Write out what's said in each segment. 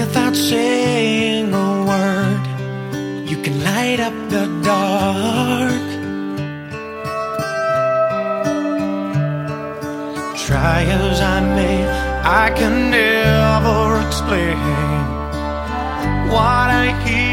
without saying a word. You can light up the dark. Try as I may, I can never explain what I hear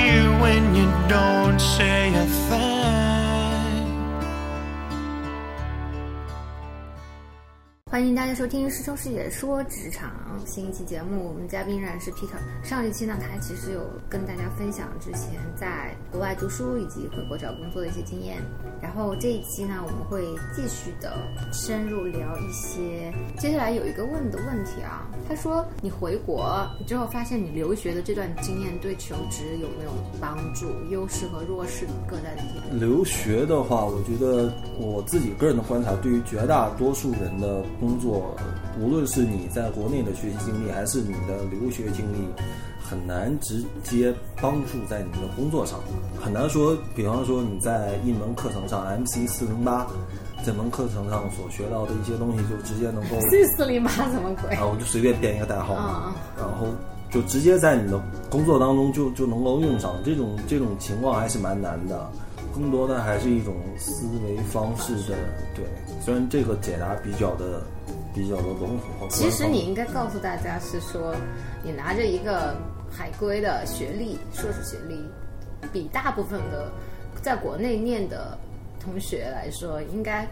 欢迎大家收听师兄师姐说职场新一期节目，我们嘉宾仍然是 Peter。上一期呢，他其实有跟大家分享之前在国外读书以及回国找工作的一些经验。然后这一期呢，我们会继续的深入聊一些。接下来有一个问的问题啊，他说你回国之后发现你留学的这段经验对求职有没有帮助？优势和弱势各在哪里？留学的话，我觉得我自己个人的观察，对于绝大多数人的工作，无论是你在国内的学习经历，还是你的留学经历，很难直接帮助在你的工作上。很难说，比方说你在一门课程上 MC 四零八这门课程上所学到的一些东西，就直接能够 C 四零八什么鬼？啊，我就随便编一个代号嘛嗯，然后就直接在你的工作当中就就能够用上，这种这种情况还是蛮难的。更多的还是一种思维方式的对，虽然这个解答比较的比较的笼统。其实你应该告诉大家是说，你拿着一个海归的学历，硕士学历，比大部分的在国内念的同学来说，应该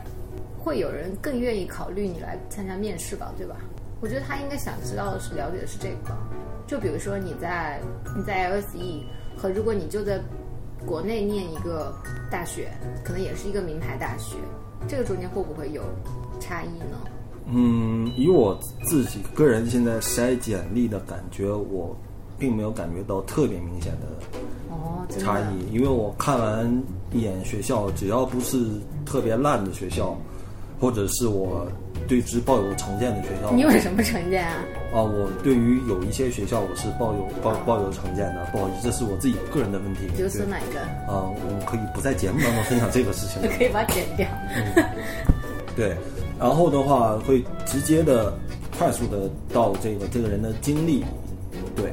会有人更愿意考虑你来参加面试吧，对吧？我觉得他应该想知道的是了解的是这个，就比如说你在你在 LSE 和如果你就在国内念一个大学，可能也是一个名牌大学，这个中间会不会有差异呢？嗯，以我自己个人现在筛简历的感觉，我并没有感觉到特别明显的哦，差异，因为我看完一眼学校，只要不是特别烂的学校，或者是我对之抱有成见的学校，你有什么成见啊？啊，我对于有一些学校我是抱有抱抱有成见的，不好意思，这是我自己个人的问题。比如说对哪个？啊、我们可以不在节目当中分享这个事情。可以把它剪掉。对，然后的话会直接的、快速的到这个这个人的经历，对，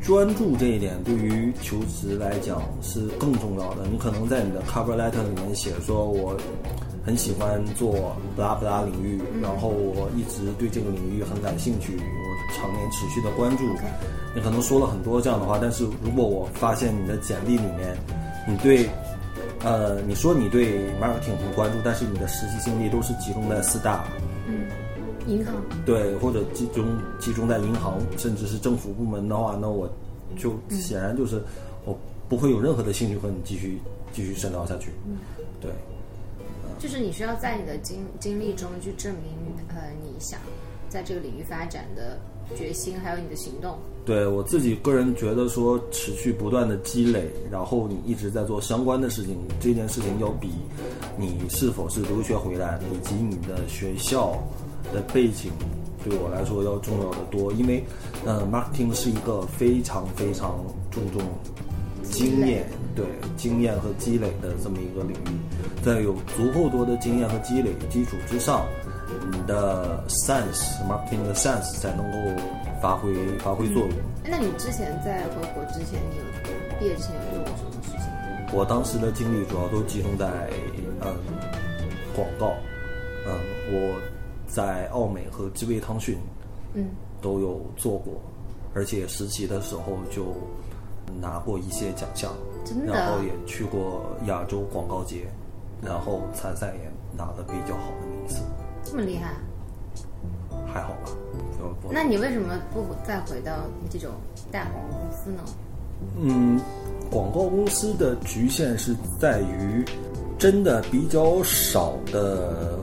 专注这一点对于求职来讲是更重要的。你可能在你的 cover letter 里面写说我很喜欢做布拉布拉领域，然后我一直对这个领域很感兴趣，我常年持续的关注。你可能说了很多这样的话，但是如果我发现你的简历里面，你对呃，你说你对 marketing 很关注，但是你的实习经历都是集中在四大，嗯银行。对，或者集中集中在银行，甚至是政府部门的话，那我就显然就是我不会有任何的兴趣和你继续继续深聊下去。对，就是你需要在你的经经历中去证明，呃，你想在这个领域发展的决心，还有你的行动。对我自己个人觉得说，持续不断的积累，然后你一直在做相关的事情，这件事情要比你是否是留学回来，以及你的学校的背景，对我来说要重要的多。因为，呃，marketing 是一个非常非常注重经验，对经验和积累的这么一个领域，在有足够多的经验和积累基础之上，你的 sense marketing 的 sense 才能够发挥发挥作用。那你之前在回国之前，你有毕业之前有做过什么事情？我当时的精力主要都集中在嗯广告，嗯我在奥美和知味汤逊嗯，都有做过，而且实习的时候就拿过一些奖项，然后也去过亚洲广告节，然后参赛也拿了比较好的名次，这么厉害？还好吧？那你为什么不再回到这种大广告公司呢？嗯，广告公司的局限是在于，真的比较少的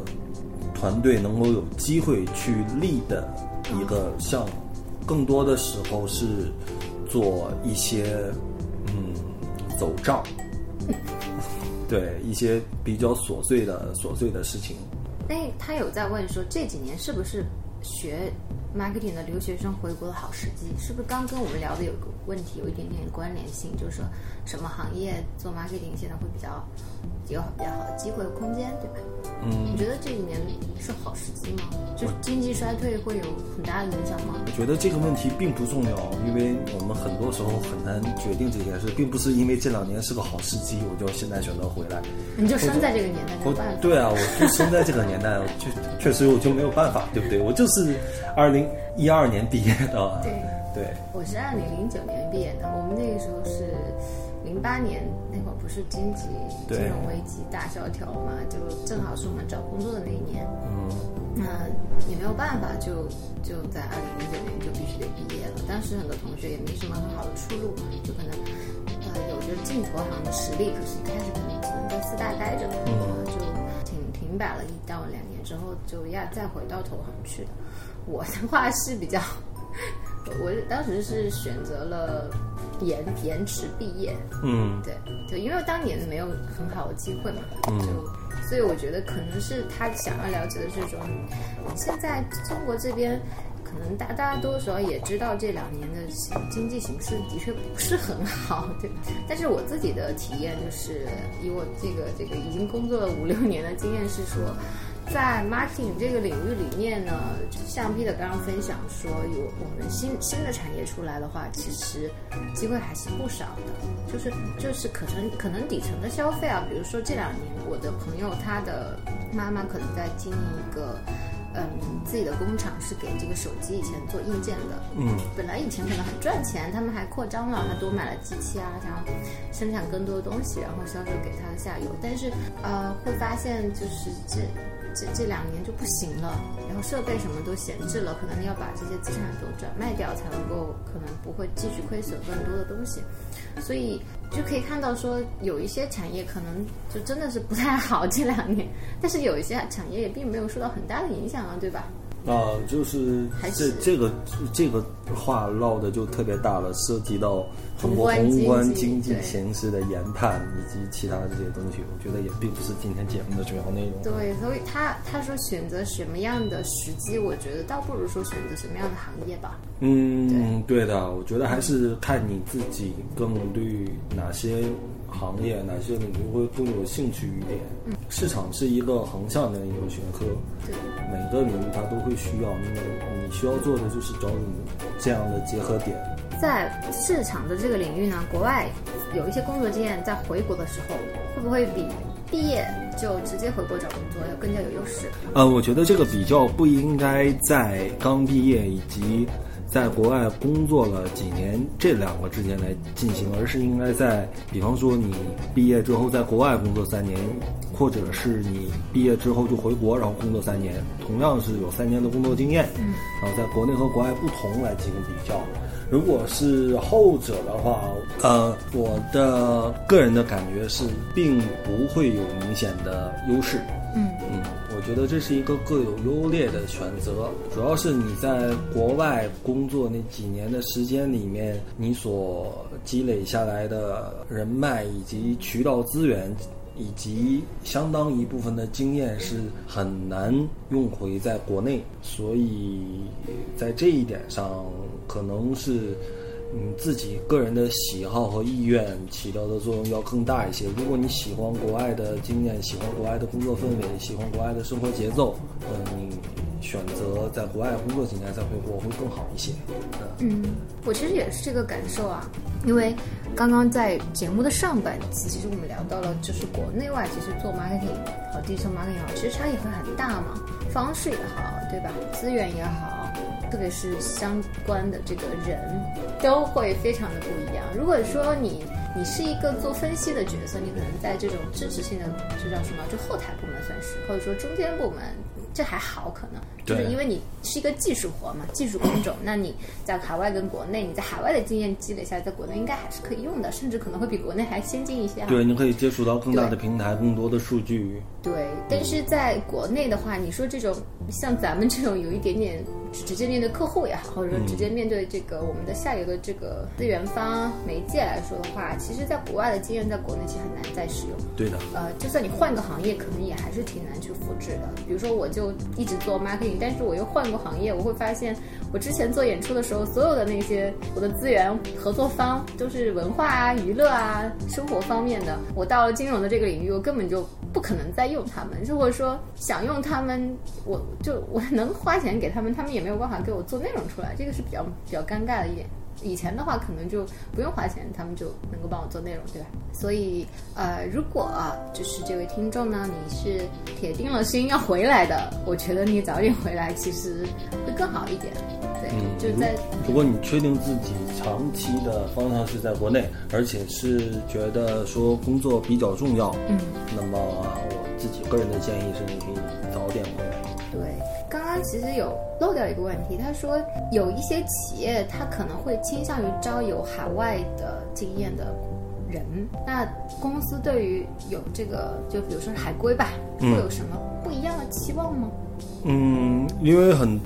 团队能够有机会去立的一个项目，更多的时候是做一些嗯走账，对一些比较琐碎的琐碎的事情。哎，他有在问说这几年是不是学 marketing 的留学生回国的好时机，是不是刚跟我们聊的有个问题有一点点关联性？就是说什么行业做 marketing 现在会比较有比较好的机会和空间，对吧？嗯你觉得这一年是好时机吗？就是经济衰退会有很大的影响吗？我觉得这个问题并不重要，因为我们很多时候很难决定这件事，并不是因为这两年是个好时机，我就现在选择回来。你就生在这个年代，没办法。对啊，我就生在这个年代，确确实我就没有办法，对不对？我就是二零一二年毕业的，对 对，我是二零零九年毕业的，我们那个时候是零八年那会儿，不是经济金融危机大萧条嘛，就正好是我们找工作的那一年。嗯那也没有办法，就就在二零零九年就必须得毕业了。当时很多同学也没什么很好的出路嘛，就可能呃有着进投行的实力，可是一开始可能只能在四大待着，就停停摆了一到两年之后，就要再回到投行去的。我的话是比较，我当时是选择了延延迟毕业，嗯对对，因为当年没有很好的机会嘛，嗯就所以我觉得可能是他想要了解的这种，现在中国这边。可能大大家多少也知道这两年的经济形势的确不是很好，对吧？但是我自己的体验就是，以我这个这个已经工作了五六年的经验是说，在 marketing 这个领域里面呢，像 Peter 刚刚分享说，有我们新新的产业出来的话，其实机会还是不少的。就是就是可能可能底层的消费啊，比如说这两年我的朋友他的妈妈可能在经营一个。嗯，自己的工厂是给这个手机以前做硬件的，嗯本来以前可能很赚钱，他们还扩张了，还多买了机器啊，然后生产更多的东西，然后销售给他的下游。但是呃，会发现就是这这这两年就不行了，然后设备什么都闲置了，可能要把这些资产都转卖掉，才能够可能不会继续亏损更多的东西。所以就可以看到说，有一些产业可能就真的是不太好这两年，但是有一些产业也并没有受到很大的影响啊，对吧？啊，就是这这个这个话唠的就特别大了，涉及到中国宏观经济形势的研判以及其他的这些东西，我觉得也并不是今天节目的主要内容。对，所以他他说选择什么样的时机，我觉得倒不如说选择什么样的行业吧。嗯，对的，我觉得还是看你自己更对哪些行业、哪些领域会更有兴趣一点。市场是一个横向的一个学科，对，每个领域它都会需要，那么你需要做的就是找你这样的结合点。在市场的这个领域呢，国外有一些工作经验，在回国的时候，会不会比毕业就直接回国找工作要更加有优势？呃，我觉得这个比较不应该在刚毕业以及在国外工作了几年这两个之间来进行，而是应该在，比方说你毕业之后在国外工作三年，或者是你毕业之后就回国，然后工作三年，同样是有三年的工作经验，嗯，然后在国内和国外不同来进行比较。如果是后者的话，呃，我的个人的感觉是，并不会有明显的优势。觉得这是一个各有优劣的选择，主要是你在国外工作那几年的时间里面，你所积累下来的人脉以及渠道资源。以及相当一部分的经验是很难用回在国内，所以在这一点上，可能是嗯自己个人的喜好和意愿起到的作用要更大一些。如果你喜欢国外的经验，喜欢国外的工作氛围，喜欢国外的生活节奏，呃，你选择在国外工作几年再回国会更好一些。嗯，我其实也是这个感受啊，因为刚刚在节目的上半期，其实我们聊到了，就是国内外其实做 marketing 和 digital marketing 好，其实差异会很大嘛，方式也好，对吧？资源也好，特别是相关的这个人都会非常的不一样。如果说你你是一个做分析的角色，你可能在这种支持性的，这叫什么？就后台部门算是，或者说中间部门，这还好，可能就是因为你是一个技术活嘛，技术工种，那你在海外跟国内，你在海外的经验积累下来，在国内应该还是可以用的，甚至可能会比国内还先进一些啊。对，你可以接触到更大的平台，更多的数据。对，但是在国内的话，你说这种像咱们这种有一点点直接面对客户也好，或者说直接面对这个我们的下游的这个资源方媒介来说的话，其实在国外的经验在国内其实很难再使用。对的，呃，就算你换个行业，可能也还是挺难去复制的。比如说，我就一直做 marketing，但是我又换过行业，我会发现，我之前做演出的时候，所有的那些我的资源合作方都是文化啊、娱乐啊、生活方面的。我到了金融的这个领域，我根本就不可能再用他们，如果说想用他们，我就我能花钱给他们，他们也没有办法给我做内容出来，这个是比较比较尴尬的一点。以前的话，可能就不用花钱，他们就能够帮我做内容，对吧？所以，呃，如果啊就是这位听众呢，你是铁定了心要回来的，我觉得你早点回来其实会更好一点。对，就在如果你确定自己长期的方向是在国内，而且是觉得说工作比较重要，嗯，那么我自己个人的建议是，你可以其实有漏掉一个问题，他说有一些企业他可能会倾向于招有海外的经验的人，那公司对于有这个，就比如说海归吧，会嗯有什么不一样的期望吗？嗯，因为很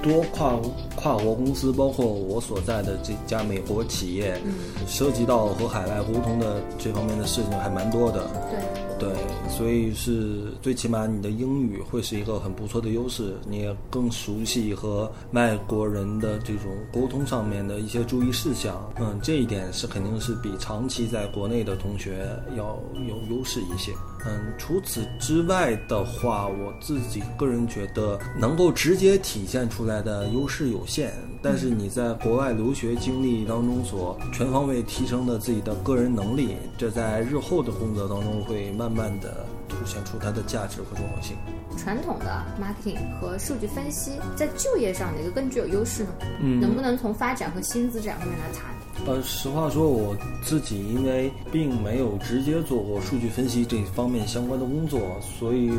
多跨跨国公司，包括我所在的这家美国企业，涉及到和海外沟通的这方面的事情还蛮多的。对，对，所以是最起码你的英语会是一个很不错的优势，你也更熟悉和外国人的这种沟通上面的一些注意事项。嗯，这一点是肯定是比长期在国内的同学要有优势一些。嗯，除此之外的话，我自己个人觉得能够直接体现出来的优势有限，但是你在国外留学经历当中所全方位提升的自己的个人能力，这在日后的工作当中会慢慢的凸显出它的价值和重要性。传统的 marketing 和数据分析在就业上哪个更具有优势呢？嗯能不能从发展和薪资这两方面来谈？呃，实话说，我自己因为并没有直接做过数据分析这方面相关的工作，所以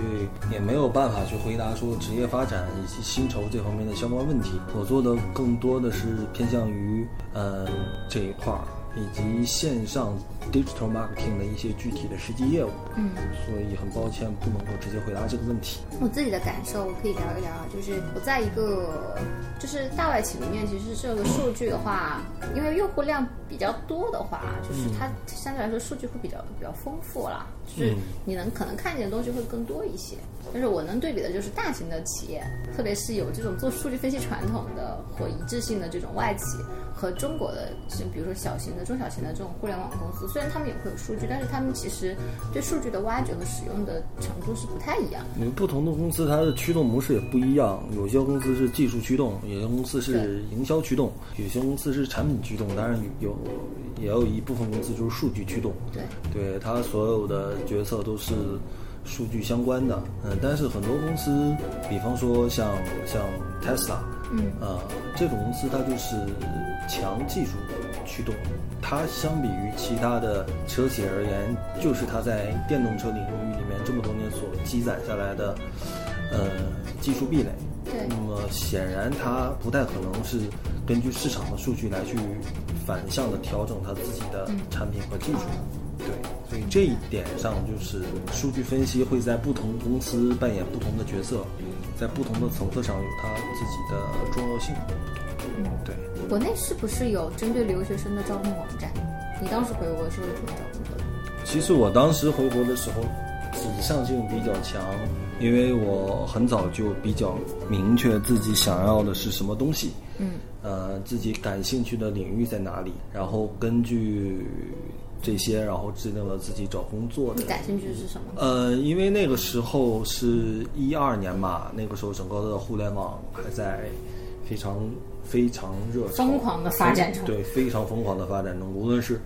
也没有办法去回答说职业发展以及薪酬这方面的相关问题。我做的更多的是偏向于呃这一块儿，以及线上 digital marketing 的一些具体的实际业务。嗯，所以很抱歉不能够直接回答这个问题。我自己的感受，我可以聊一聊啊，就是我在一个就是大外企里面，其实这个数据的话，因为用户量比较多的话，就是它相对来说数据会比较比较丰富啦，就是嗯你能可能看见的东西会更多一些。但是我能对比的就是大型的企业，特别是有这种做数据分析传统的或一致性的这种外企，和中国的，是比如说小型的、中小型的这种互联网公司，虽然他们也会有数据，但是他们其实对数据的挖掘和使用的程度是不太一样。因为不同的公司，它的驱动模式也不一样。有些公司是技术驱动，有些公司是营销驱动，有些公司是产品驱动。当然有也有一部分公司就是数据驱动。对，对，它所有的决策都是数据相关的。嗯，但是很多公司，比方说像像 Tesla，嗯，呃，这种公司它就是强技术驱动。它相比于其他的车企而言，就是它在电动车领域里面这么多年所积攒下来的，呃，技术壁垒。对那么显然，它不太可能是根据市场的数据来去反向的调整它自己的产品和技术。对，所以这一点上，就是数据分析会在不同公司扮演不同的角色，在不同的层次上有它自己的重要性。嗯对。国内是不是有针对留学生的招聘网站？你当时回国是为什么找工作的？其实我当时回国的时候，指向性比较强，因为我很早就比较明确自己想要的是什么东西，嗯，呃，自己感兴趣的领域在哪里，然后根据这些，然后制定了自己找工作的。你感兴趣的是什么？呃，因为那个时候是一二年嘛，那个时候整个的互联网还在非常非常热疯狂的发展中。对，非常疯狂的发展中，无论是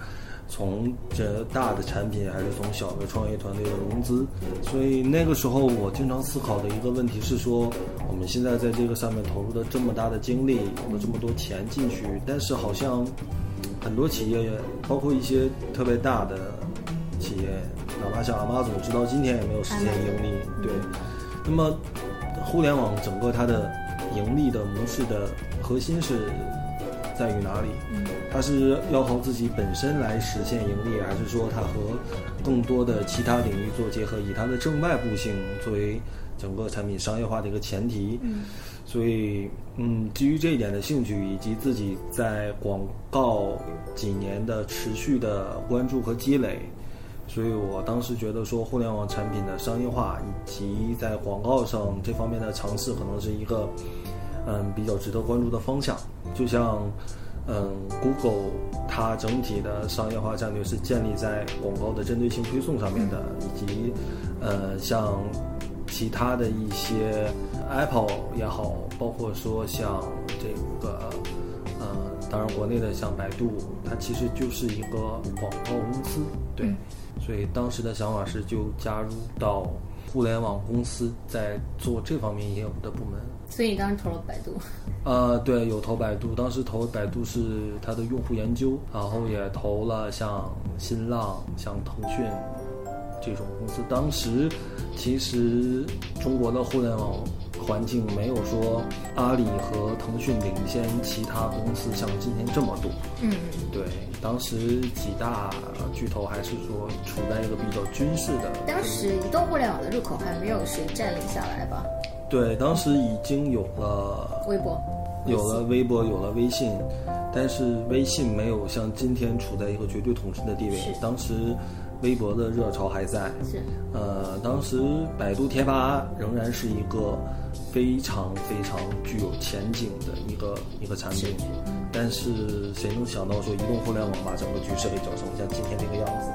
从这大的产品，还是从小的创业团队的融资，所以那个时候我经常思考的一个问题是说，我们现在在这个上面投入的这么大的精力，有了这么多钱进去，但是好像很多企业，包括一些特别大的企业，哪怕像阿妈总，直到今天也没有实现盈利。对，那么互联网整个它的盈利的模式的核心是在于哪里？嗯，它是要靠自己本身来实现盈利，还是说它和更多的其他领域做结合，以它的正外部性作为整个产品商业化的一个前提？嗯，所以，嗯，基于这一点的兴趣，以及自己在广告几年的持续的关注和积累，所以我当时觉得说，互联网产品的商业化以及在广告上这方面的尝试，可能是一个嗯比较值得关注的方向。就像嗯，Google 它整体的商业化战略是建立在广告的针对性推送上面的，以及呃像其他的一些。Apple 也好，包括说像这个，呃，当然国内的像百度，它其实就是一个广告公司，对，所以当时的想法是就加入到互联网公司，在做这方面业务的部门。所以你当时投了百度？呃，对，有投百度，当时投百度是它的用户研究，然后也投了像新浪、像腾讯这种公司。当时其实中国的互联网。环境没有说阿里和腾讯领先其他公司像今天这么多。嗯，对，当时几大巨头还是说处在一个比较军事的。当时移动互联网的入口还没有谁占领下来吧？对，当时已经有了微博，有了微博，有了微信，但是微信没有像今天处在一个绝对统治的地位。当时。微博的热潮还在，是，呃，当时百度贴吧仍然是一个非常非常具有前景的一个一个产品，但是谁能想到说移动互联网把整个局势给搅成像今天这个样子？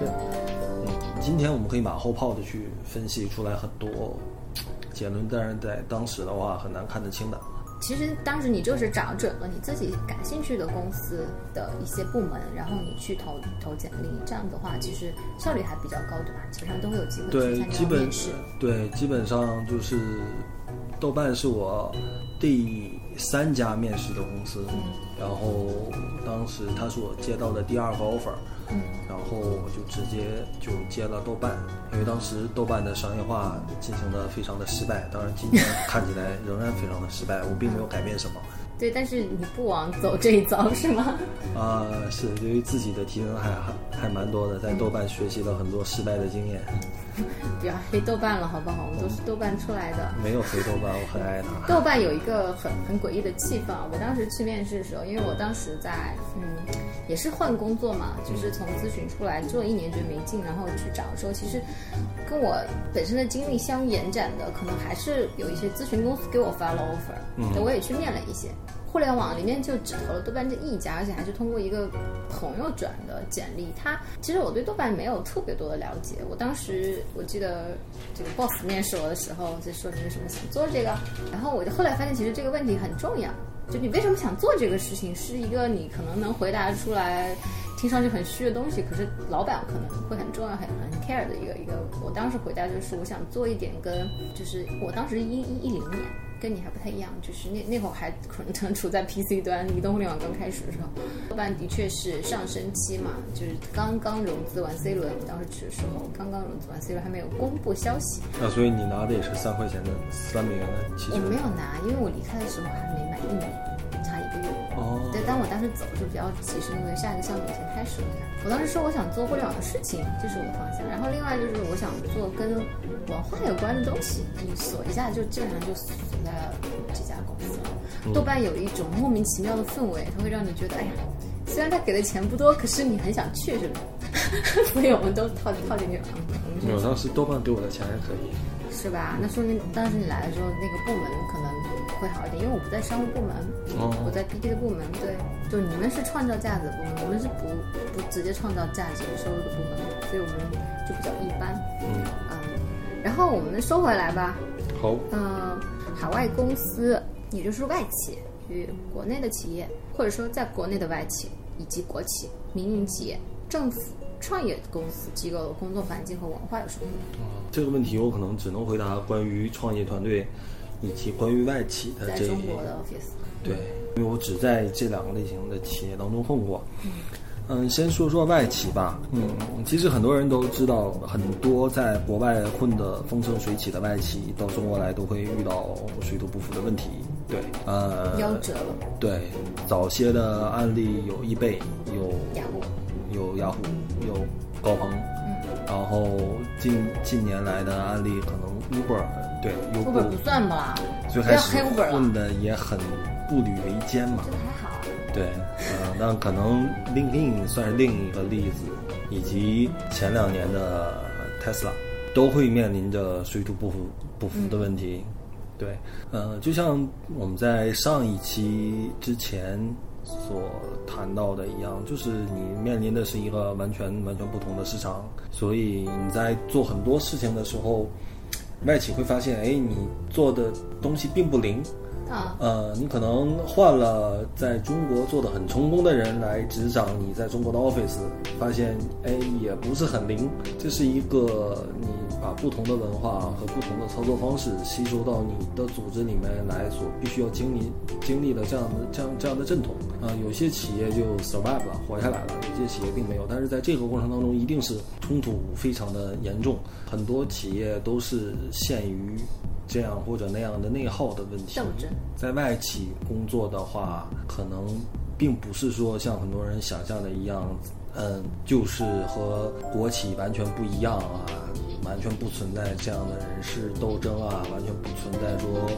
对，嗯，今天我们可以马后炮的去分析出来很多结论，但是在当时的话很难看得清的。其实当时你就是找准了你自己感兴趣的公司的一些部门，然后你去投投简历，这样的话其实效率还比较高，对吧？基本上都会有机会去参加面试。对，基本上就是豆瓣是我第三家面试的公司，然后当时他是我接到的第二个 offer。然后我就直接就接了豆瓣，因为当时豆瓣的商业化进行的非常的失败，当然今天看起来仍然非常的失败，我并没有改变什么。对，但是你不往走这一遭是吗？啊，是，对于自己的提升还还还蛮多的，在豆瓣学习了很多失败的经验。不要黑豆瓣了，好不好？我们都是豆瓣出来的。没有黑豆瓣，我很爱它。豆瓣有一个很很诡异的气氛。我当时去面试的时候，因为我当时在嗯，也是换工作嘛，就是从咨询出来做一年觉得没劲，然后去找的时候，其实跟我本身的经历相延展的，可能还是有一些咨询公司给我发了 offer，嗯，我也去面了一些。互联网里面就只投了豆瓣这一家，而且还是通过一个朋友转的简历。他其实我对豆瓣没有特别多的了解。我当时我记得这个 boss 面试我的时候就说你为什么想做这个，然后我就后来发现其实这个问题很重要，就你为什么想做这个事情是一个你可能能回答出来，听上去很虚的东西，可是老板可能会很重要、很很 care 的一个一个。我当时回答就是我想做一点跟就是我当时一一一零年。跟你还不太一样，就是那那会儿还可能处在 PC 端，移动互联网刚开始的时候，豆瓣的确是上升期嘛，就是刚刚融资完 C 轮，我当时去的时候刚刚融资完 C 轮，还没有公布消息。那所以你拿的也是三块钱的三美元的期权？我没有拿，因为我离开的时候还没买一年，差一个月。哦。对，但我当时走就比较急，是因为下一个项目已经开始了。我当时说我想做互联网的事情，这是我的方向。然后另外就是我想做跟文化有关的东西，你锁一下就基本上就锁在了这家公司了。豆瓣有一种莫名其妙的氛围，它会让你觉得，哎呀，虽然他给的钱不多，可是你很想去，是吧？所以我们都套套进去了。没有，当时豆瓣给我的钱还可以。是吧？那说明当时你来的时候，那个部门可能会好一点，因为我不在商务部门，我在 BD 的部门。对，就你们是创造价值的部门，我们是不不直接创造价值收入的部门，所以我们就比较一般。嗯嗯，然后我们收回来吧。好。嗯，海外公司，也就是外企与国内的企业，或者说在国内的外企以及国企、民营企业、政府。创业公司机构的工作环境和文化有什么？这个问题我可能只能回答关于创业团队以及关于外企的这。在中国的 office。对，因为我只在这两个类型的企业当中混过。嗯，先说说外企吧。嗯，其实很多人都知道，很多在国外混得风生水起的外企到中国来都会遇到水土不服的问题。对，呃，夭折了。对，早些的案例有易贝，有雅虎。有雅虎，有高朋，然后近近年来的案例，可能 Uber 对，优步不算吧？最开始混的也很步履维艰嘛这。个还好。对，呃，那可能 LinkedIn 算是另一个例子，以及前两年的 Tesla 都会面临着水土不服不服的问题。对，呃，就像我们在上一期之前所谈到的一样，就是你面临的是一个完全完全不同的市场，所以你在做很多事情的时候，外企会发现，哎，你做的东西并不灵，呃，你可能换了在中国做的很成功的人来执掌你在中国的 office，发现哎也不是很灵。这是一个你把不同的文化和不同的操作方式吸收到你的组织里面来所必须要经历经历的这样的这样这样的阵痛。啊、有些企业就 survive 了，活下来了；有些企业并没有。但是在这个过程当中，一定是冲突非常的严重，很多企业都是陷于这样或者那样的内耗的问题。斗争在外企工作的话，可能并不是说像很多人想象的一样，嗯，就是和国企完全不一样啊，完全不存在这样的人事斗争啊，完全不存在说，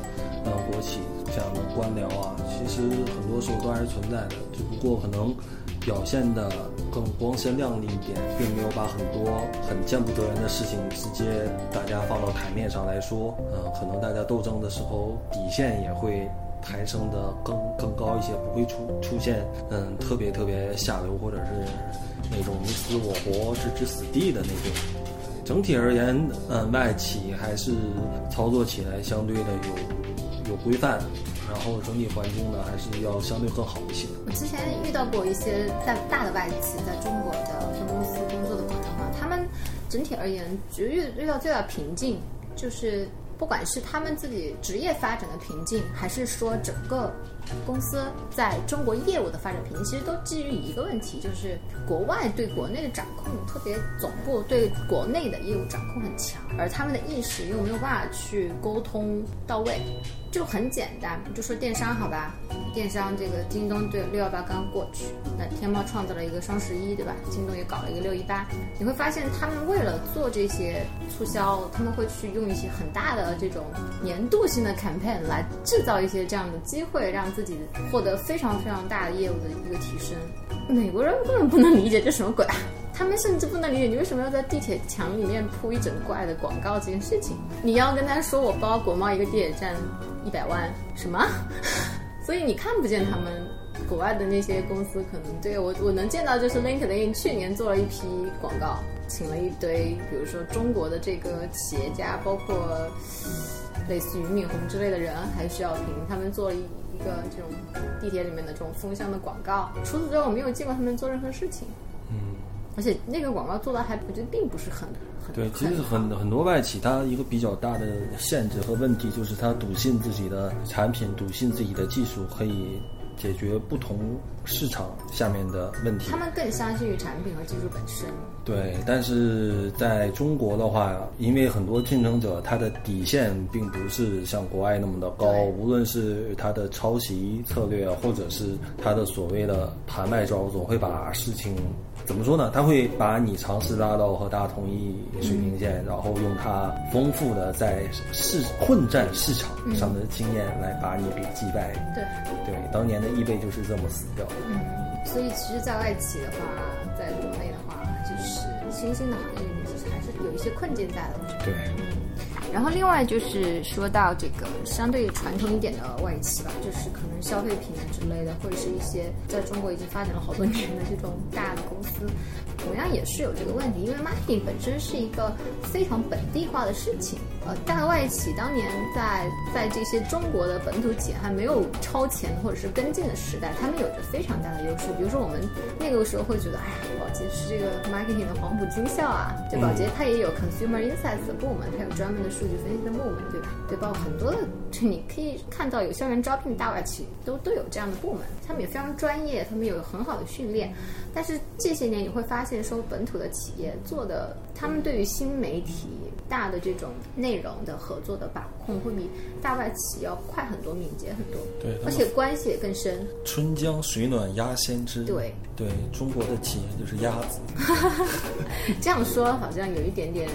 嗯，国企这样的官僚啊，其实很多时候都还是存在的，只不过可能表现的更光鲜亮丽一点，并没有把很多很见不得人的事情直接大家放到台面上来说，呃，可能大家斗争的时候底线也会抬升的更更高一些，不会出出现嗯特别特别下流或者是那种你死我活置之死地的那种。整体而言，嗯，外企还是操作起来相对的有有规范，然后整体环境呢还是要相对更好一些。我之前遇到过一些在大的外企在中国的分公司工作的朋友嘛，他们整体而言，觉遇遇到最大的瓶颈就是。不管是他们自己职业发展的瓶颈，还是说整个公司在中国业务的发展瓶颈，其实都基于一个问题，就是国外对国内的掌控，特别总部对国内的业务掌控很强，而他们的意识又没有办法去沟通到位。就很简单，就说电商好吧，电商这个京东对六幺八刚过去，那天猫创造了一个双十一，对吧？京东也搞了一个六一八，你会发现他们为了做这些促销，他们会去用一些很大的这种年度性的 campaign 来制造一些这样的机会，让自己获得非常非常大的业务的一个提升。美国人根本不能理解这什么鬼啊！他们甚至不能理解你为什么要在地铁墙里面铺一整块的广告这件事情。你要跟他说我包国贸一个地铁站一百万什么？所以你看不见他们国外的那些公司可能对我我能见到就是 LinkedIn 去年做了一批广告，请了一堆比如说中国的这个企业家，包括类似于敏红之类的人，还有徐小平，他们做了一一个这种地铁里面的这种风向的广告。除此之外，我没有见过他们做任何事情。嗯，而且那个广告做的还我觉得并不是很很对，其实很很多外企，它一个比较大的限制和问题就是它笃信自己的产品，笃信自己的技术可以解决不同市场下面的问题他。们更相信于产品和技术本身。对，但是在中国的话，因为很多竞争者他的底线并不是像国外那么的高，无论是他的抄袭策略，或者是他的所谓的盘外招，总会把事情怎么说呢？他会把你尝试拉到和大家同一水平线，然后用他丰富的在市混战市场上的经验来把你给击败。对，对，当年的易贝就是这么死掉的。嗯，所以其实，在外企的话，在国内的话，就是新兴的行业里面，其实还是有一些困境在的。对。然后另外就是说到这个相对传统一点的外企吧，就是可能消费品啊之类的，或者是一些在中国已经发展了好多年的这种大的公同样也是有这个问题，因为 marketing 本身是一个非常本地化的事情。呃，大外企当年在在这些中国的本土企业还没有超前或者是跟进的时代，他们有着非常大的优势。比如说我们那个时候会觉得，哎呀，洁是这个 marketing 的黄埔军校啊，对，宝洁它也有 consumer insights 的部门，它有专门的数据分析的部门，对吧？对，包括很多的，就你可以看到有校园招聘大外企都都有这样的部门，他们也非常专业，他们有很好的训练。但是这些年你会发现。说，本土的企业做的，他们对于新媒体大的这种内容的合作的把控，会比大外企要快很多、敏捷很多。对而且关系也更深。春江水暖鸭先知。对对，中国的企业就是鸭子。这样说好像有一点点，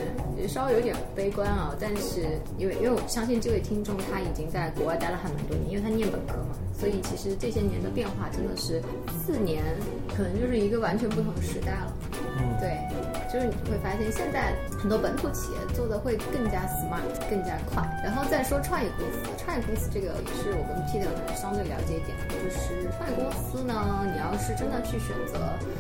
稍微有点悲观啊。但是因为因为我相信这位听众他已经在国外待了还蛮多年，因为他念本科嘛，所以其实这些年的变化真的是四年，可能就是一个完全不同的时代了。对，就是你会发现现在很多本土企业做的会更加 smart，更加快。然后再说创业公司，创业公司这个也是我跟 Peter 可能相对了解一点，就是创业公司呢，你要是真的去选择，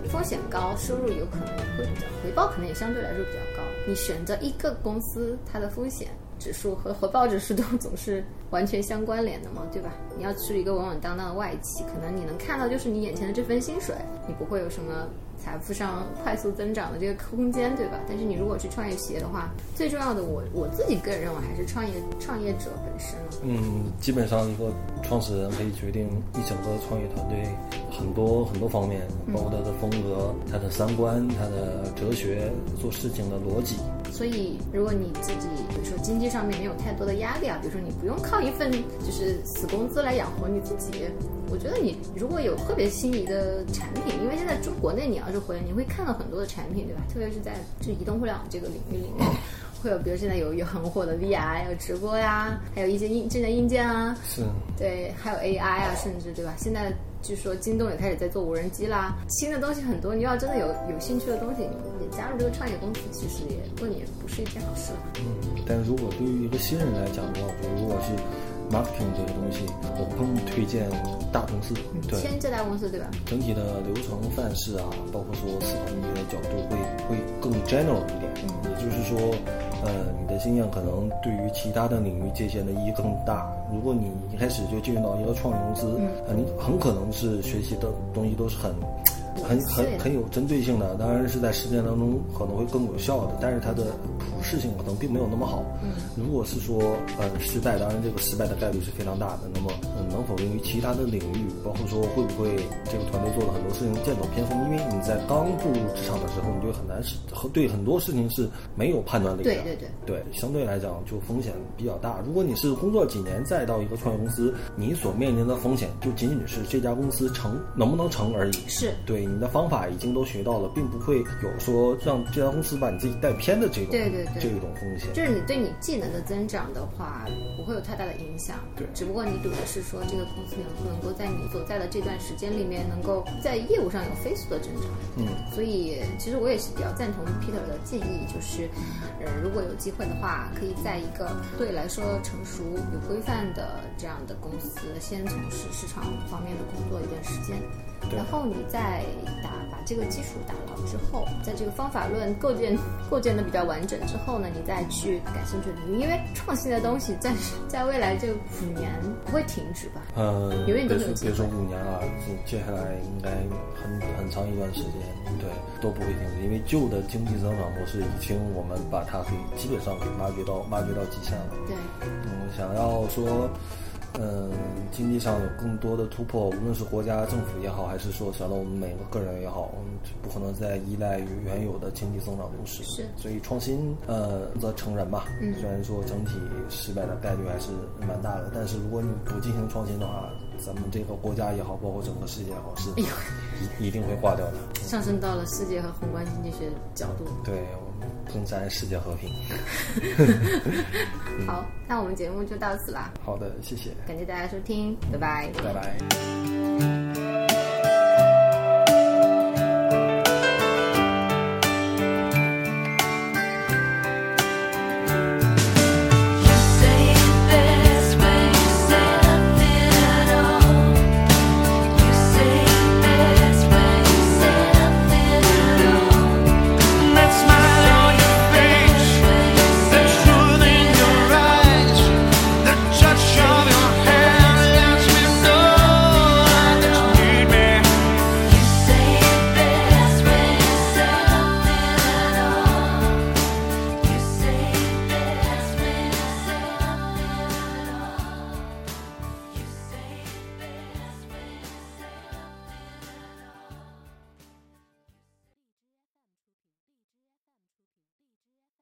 风险高，收入有可能会比较，回报可能也相对来说比较高。你选择一个公司，它的风险指数和回报指数都总是完全相关联的嘛，对吧？你要去一个稳稳当当的外企，可能你能看到就是你眼前的这份薪水，你不会有什么财富上快速增长的这个空间，对吧？但是你如果去创业企业的话，最重要的我我自己个人认为还是创业创业者本身了。嗯，基本上一个创始人可以决定一整个创业团队很多很多方面，包括他的风格、他的三观、他的哲学、做事情的逻辑。所以，如果你自己比如说经济上面没有太多的压力啊，比如说你不用靠一份就是死工资来养活你自己，我觉得你如果有特别心仪的产品，因为现在中国内你要是回，你会看到很多的产品，对吧？特别是在就移动互联网这个领域里面，会有比如现在有有很火的 VR，有直播呀，还有一些硬智能硬件啊，是，对，还有 AI 啊，甚至对吧？现在据说京东也开始在做无人机啦，新的东西很多。你要真的有有兴趣的东西，你你加入这个创业公司，其实也问你也不是一件好事。嗯，但如果对于一个新人来讲的话，比如如果是 marketing 这个东西，我更推荐大公司。对，先这大公司对吧？整体的流程范式啊，包括说思考问题的角度会会更 general 一点。嗯也就是说，呃，你的经验可能对于其他的领域界限的意义更大。如果你一开始就进入到一个创业公司，嗯呃，你很可能是学习的东西都是很。很很很有针对性的，当然是在实践当中可能会更有效的，但是它的普适性可能并没有那么好。嗯，如果是说呃失败，当然这个失败的概率是非常大的。那么嗯，能否用于其他的领域，包括说会不会这个团队做了很多事情剑走偏锋？因为你在刚步入职场的时候，你就很难是对很多事情是没有判断力的。对对对对，相对来讲就风险比较大。如果你是工作几年再到一个创业公司，你所面临的风险就仅仅是这家公司成能不能成而已。是对你的方法已经都学到了，并不会有说让这家公司把你自己带偏的这种对对对这种风险。就是你对你技能的增长的话，不会有太大的影响。对只不过你赌的是说这个公司能不能够在你所在的这段时间里面，能够在业务上有飞速的增长。嗯，所以其实我也是比较赞同 Peter 的建议，就是，呃，如果有机会的话，可以在一个对来说成熟、有规范的这样的公司，先从事市场方面的工作一段时间，对然后你再打把这个基础打牢之后，在这个方法论构建 构建的比较完整之后呢，你再去感兴趣的领域，因为创新的东西在 在未来这五年不会停止吧？呃，永远都有机会别说五年了，接接下来应该很很长一段时间，对，都不会停止，因为旧的经济增长模式已经我们把它给基本上给挖掘到挖掘到极限了。对，嗯，想要说，嗯，经济上有更多的突破，无论是国家政府也好，还是说想到我们每个个人也好，我们不可能再依赖于原有的经济增长模式。是所以创新，呃，则成人吧。嗯虽然说整体失败的概率还是蛮大的，但是如果你不进行创新的话，咱们这个国家也好，包括整个世界也好，是一一定会挂掉的。上升到了世界和宏观经济学角度。对，我们更占世界和平。好，那我们节目就到此啦，好的，谢谢，感谢大家收听，拜拜。拜拜。